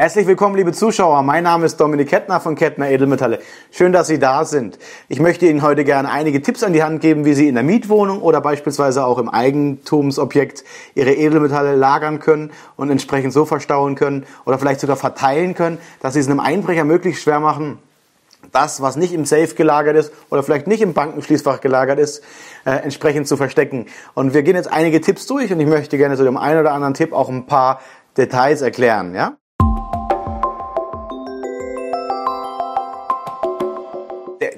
Herzlich willkommen, liebe Zuschauer. Mein Name ist Dominik Kettner von Kettner Edelmetalle. Schön, dass Sie da sind. Ich möchte Ihnen heute gerne einige Tipps an die Hand geben, wie Sie in der Mietwohnung oder beispielsweise auch im Eigentumsobjekt Ihre Edelmetalle lagern können und entsprechend so verstauen können oder vielleicht sogar verteilen können, dass Sie es einem Einbrecher möglichst schwer machen, das, was nicht im Safe gelagert ist oder vielleicht nicht im Bankenschließfach gelagert ist, äh, entsprechend zu verstecken. Und wir gehen jetzt einige Tipps durch und ich möchte gerne zu dem einen oder anderen Tipp auch ein paar Details erklären. Ja?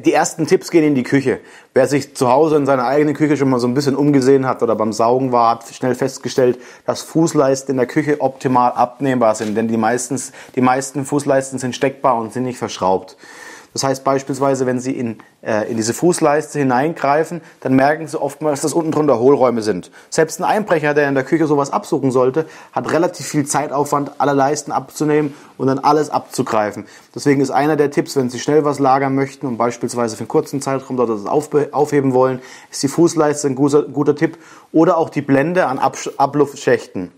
Die ersten Tipps gehen in die Küche. Wer sich zu Hause in seiner eigenen Küche schon mal so ein bisschen umgesehen hat oder beim Saugen war, hat schnell festgestellt, dass Fußleisten in der Küche optimal abnehmbar sind, denn die, meistens, die meisten Fußleisten sind steckbar und sind nicht verschraubt. Das heißt beispielsweise, wenn Sie in, äh, in diese Fußleiste hineingreifen, dann merken Sie oftmals, dass unten drunter Hohlräume sind. Selbst ein Einbrecher, der in der Küche sowas absuchen sollte, hat relativ viel Zeitaufwand, alle Leisten abzunehmen und dann alles abzugreifen. Deswegen ist einer der Tipps, wenn Sie schnell was lagern möchten und beispielsweise für einen kurzen Zeitraum dort das aufheben wollen, ist die Fußleiste ein guter, guter Tipp oder auch die Blende an Abluftschächten.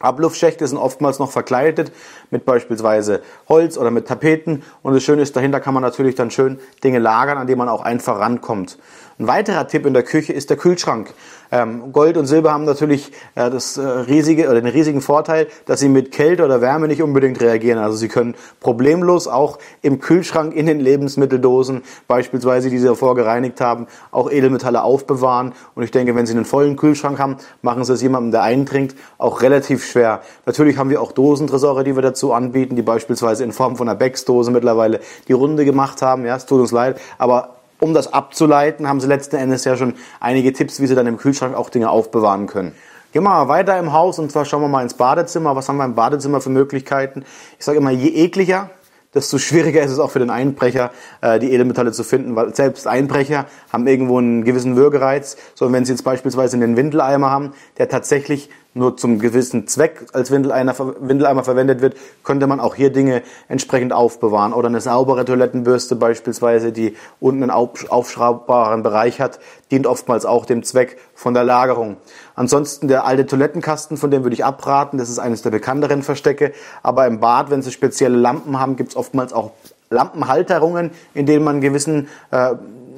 Abluftschächte sind oftmals noch verkleidet mit beispielsweise Holz oder mit Tapeten. Und das Schöne ist, dahinter kann man natürlich dann schön Dinge lagern, an denen man auch einfach rankommt. Ein weiterer Tipp in der Küche ist der Kühlschrank. Ähm, Gold und Silber haben natürlich äh, das äh, riesige oder den riesigen Vorteil, dass sie mit Kälte oder Wärme nicht unbedingt reagieren. Also sie können problemlos auch im Kühlschrank in den Lebensmitteldosen, beispielsweise die sie davor gereinigt haben, auch Edelmetalle aufbewahren. Und ich denke, wenn sie einen vollen Kühlschrank haben, machen sie es jemandem, der eintrinkt, auch relativ schwer. Natürlich haben wir auch Dosentresore, die wir dazu anbieten, die beispielsweise in Form von einer Becks-Dose mittlerweile die Runde gemacht haben. Ja, es tut uns leid, aber um das abzuleiten, haben sie letzten Endes ja schon einige Tipps, wie sie dann im Kühlschrank auch Dinge aufbewahren können. Gehen wir mal weiter im Haus und zwar schauen wir mal ins Badezimmer. Was haben wir im Badezimmer für Möglichkeiten? Ich sage immer, je ekliger, desto schwieriger ist es auch für den Einbrecher, äh, die Edelmetalle zu finden, weil selbst Einbrecher haben irgendwo einen gewissen Würgereiz. So, wenn sie jetzt beispielsweise einen Windeleimer haben, der tatsächlich nur zum gewissen Zweck als Windeleimer, Windeleimer verwendet wird, könnte man auch hier Dinge entsprechend aufbewahren. Oder eine saubere Toilettenbürste beispielsweise, die unten einen aufschraubbaren Bereich hat, dient oftmals auch dem Zweck von der Lagerung. Ansonsten der alte Toilettenkasten, von dem würde ich abraten. Das ist eines der bekannteren Verstecke. Aber im Bad, wenn Sie spezielle Lampen haben, gibt es oftmals auch Lampenhalterungen, in denen man einen gewissen äh,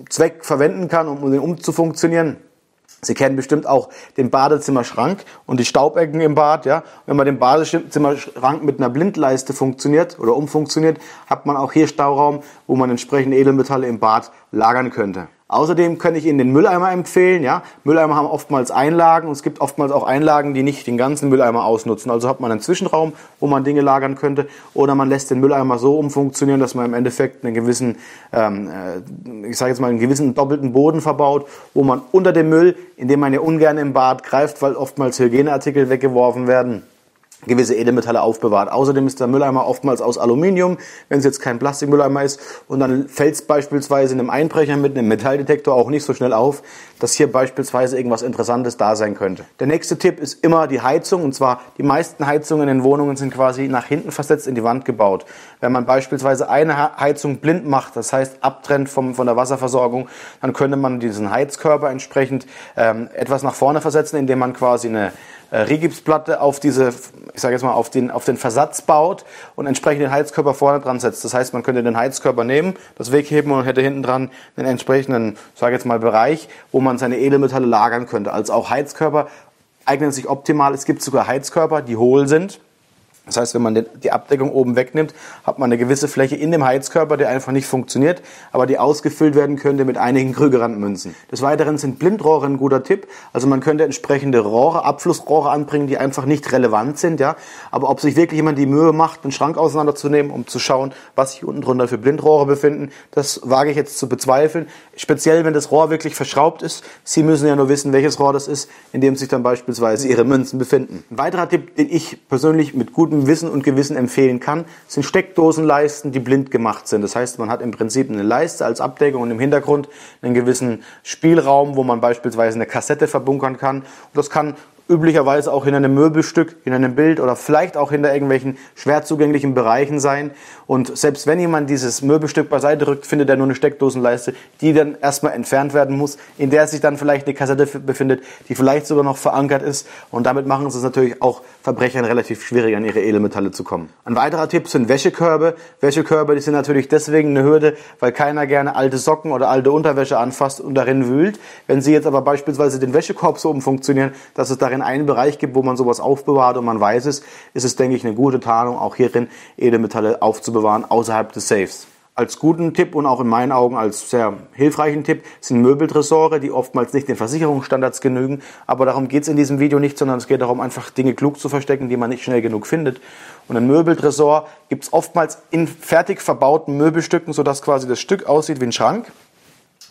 Zweck verwenden kann, um den umzufunktionieren. Sie kennen bestimmt auch den Badezimmerschrank und die Staubecken im Bad. Ja? Wenn man den Badezimmerschrank mit einer Blindleiste funktioniert oder umfunktioniert, hat man auch hier Stauraum, wo man entsprechende Edelmetalle im Bad lagern könnte. Außerdem könnte ich Ihnen den Mülleimer empfehlen. Ja? Mülleimer haben oftmals Einlagen und es gibt oftmals auch Einlagen, die nicht den ganzen Mülleimer ausnutzen. Also hat man einen Zwischenraum, wo man Dinge lagern könnte oder man lässt den Mülleimer so umfunktionieren, dass man im Endeffekt einen gewissen, ähm, äh, ich sage jetzt mal, einen gewissen doppelten Boden verbaut, wo man unter dem Müll, in dem man ja ungern im Bad greift, weil oftmals Hygieneartikel weggeworfen werden, gewisse Edelmetalle aufbewahrt. Außerdem ist der Mülleimer oftmals aus Aluminium, wenn es jetzt kein Plastikmülleimer ist. Und dann fällt es beispielsweise in einem Einbrecher mit einem Metalldetektor auch nicht so schnell auf, dass hier beispielsweise irgendwas Interessantes da sein könnte. Der nächste Tipp ist immer die Heizung. Und zwar die meisten Heizungen in Wohnungen sind quasi nach hinten versetzt in die Wand gebaut. Wenn man beispielsweise eine Heizung blind macht, das heißt abtrennt vom, von der Wasserversorgung, dann könnte man diesen Heizkörper entsprechend ähm, etwas nach vorne versetzen, indem man quasi eine Rigipsplatte auf diese, ich sage jetzt mal, auf den, auf den Versatz baut und entsprechend den Heizkörper vorne dran setzt. Das heißt, man könnte den Heizkörper nehmen, das wegheben und hätte hinten dran einen entsprechenden, sage jetzt mal, Bereich, wo man seine Edelmetalle lagern könnte. Also auch Heizkörper eignen sich optimal. Es gibt sogar Heizkörper, die hohl sind das heißt, wenn man die Abdeckung oben wegnimmt, hat man eine gewisse Fläche in dem Heizkörper, der einfach nicht funktioniert, aber die ausgefüllt werden könnte mit einigen Krügerrandmünzen. Des Weiteren sind Blindrohre ein guter Tipp. Also man könnte entsprechende Rohre, Abflussrohre anbringen, die einfach nicht relevant sind, ja. Aber ob sich wirklich jemand die Mühe macht, einen Schrank auseinanderzunehmen, um zu schauen, was sich unten drunter für Blindrohre befinden, das wage ich jetzt zu bezweifeln. Speziell, wenn das Rohr wirklich verschraubt ist. Sie müssen ja nur wissen, welches Rohr das ist, in dem sich dann beispielsweise Ihre Münzen befinden. Ein weiterer Tipp, den ich persönlich mit gutem Wissen und Gewissen empfehlen kann, sind Steckdosenleisten, die blind gemacht sind. Das heißt, man hat im Prinzip eine Leiste als Abdeckung und im Hintergrund einen gewissen Spielraum, wo man beispielsweise eine Kassette verbunkern kann. Und das kann üblicherweise auch hinter einem Möbelstück, hinter einem Bild oder vielleicht auch hinter irgendwelchen schwer zugänglichen Bereichen sein. Und selbst wenn jemand dieses Möbelstück beiseite rückt, findet er nur eine Steckdosenleiste, die dann erstmal entfernt werden muss, in der sich dann vielleicht eine Kassette befindet, die vielleicht sogar noch verankert ist. Und damit machen sie es natürlich auch Verbrechern relativ schwierig, an ihre Edelmetalle zu kommen. Ein weiterer Tipp sind Wäschekörbe. Wäschekörbe, die sind natürlich deswegen eine Hürde, weil keiner gerne alte Socken oder alte Unterwäsche anfasst und darin wühlt. Wenn Sie jetzt aber beispielsweise den Wäschekorb so umfunktionieren, dass es darin einen Bereich gibt, wo man sowas aufbewahrt und man weiß es, ist es, denke ich, eine gute Tarnung, auch hierin Edelmetalle aufzubewahren außerhalb des Safes. Als guten Tipp und auch in meinen Augen als sehr hilfreichen Tipp sind Möbeltresore, die oftmals nicht den Versicherungsstandards genügen. Aber darum geht es in diesem Video nicht, sondern es geht darum, einfach Dinge klug zu verstecken, die man nicht schnell genug findet. Und ein Möbeltresor gibt es oftmals in fertig verbauten Möbelstücken, sodass quasi das Stück aussieht wie ein Schrank.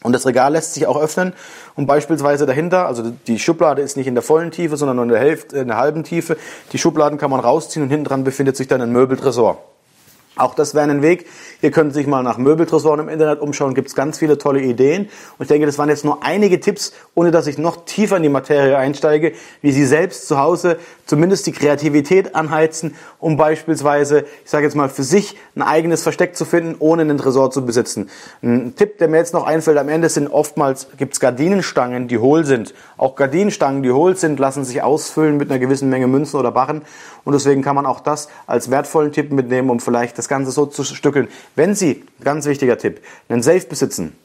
Und das Regal lässt sich auch öffnen und beispielsweise dahinter, also die Schublade ist nicht in der vollen Tiefe, sondern nur in der Hälfte, in der halben Tiefe. Die Schubladen kann man rausziehen und hinten dran befindet sich dann ein Möbeltresor. Auch das wäre ein Weg. Ihr könnt sich mal nach Möbeltresoren im Internet umschauen, gibt es ganz viele tolle Ideen. Und ich denke, das waren jetzt nur einige Tipps, ohne dass ich noch tiefer in die Materie einsteige, wie Sie selbst zu Hause zumindest die Kreativität anheizen, um beispielsweise, ich sage jetzt mal, für sich ein eigenes Versteck zu finden, ohne einen Tresor zu besitzen. Ein Tipp, der mir jetzt noch einfällt, am Ende sind oftmals, gibt es Gardinenstangen, die hohl sind. Auch Gardinenstangen, die hohl sind, lassen sich ausfüllen mit einer gewissen Menge Münzen oder Barren. Und deswegen kann man auch das als wertvollen Tipp mitnehmen, um vielleicht das Ganze so zu stückeln. Wenn Sie, ganz wichtiger Tipp, einen Safe besitzen,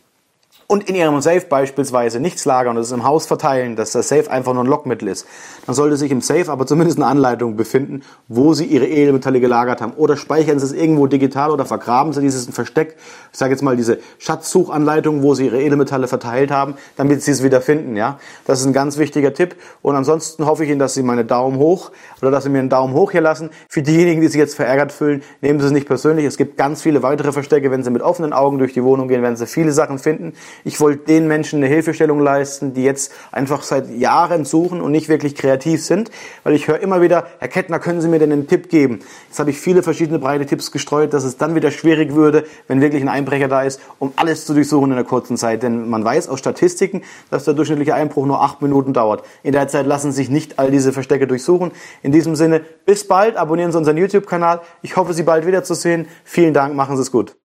und in Ihrem Safe beispielsweise nichts lagern und es im Haus verteilen, dass das Safe einfach nur ein Lockmittel ist, dann sollte sich im Safe aber zumindest eine Anleitung befinden, wo Sie Ihre Edelmetalle gelagert haben. Oder speichern Sie es irgendwo digital oder vergraben Sie dieses Versteck, ich sage jetzt mal diese Schatzsuchanleitung, wo Sie Ihre Edelmetalle verteilt haben, damit Sie es wieder finden. Ja? Das ist ein ganz wichtiger Tipp. Und ansonsten hoffe ich Ihnen, dass Sie meine Daumen hoch oder dass Sie mir einen Daumen hoch hier lassen. Für diejenigen, die sich jetzt verärgert fühlen, nehmen Sie es nicht persönlich. Es gibt ganz viele weitere Verstecke. Wenn Sie mit offenen Augen durch die Wohnung gehen, werden Sie viele Sachen finden. Ich wollte den Menschen eine Hilfestellung leisten, die jetzt einfach seit Jahren suchen und nicht wirklich kreativ sind, weil ich höre immer wieder, Herr Kettner, können Sie mir denn einen Tipp geben? Jetzt habe ich viele verschiedene breite Tipps gestreut, dass es dann wieder schwierig würde, wenn wirklich ein Einbrecher da ist, um alles zu durchsuchen in einer kurzen Zeit. Denn man weiß aus Statistiken, dass der durchschnittliche Einbruch nur acht Minuten dauert. In der Zeit lassen sich nicht all diese Verstecke durchsuchen. In diesem Sinne, bis bald, abonnieren Sie unseren YouTube-Kanal. Ich hoffe, Sie bald wiederzusehen. Vielen Dank, machen Sie es gut.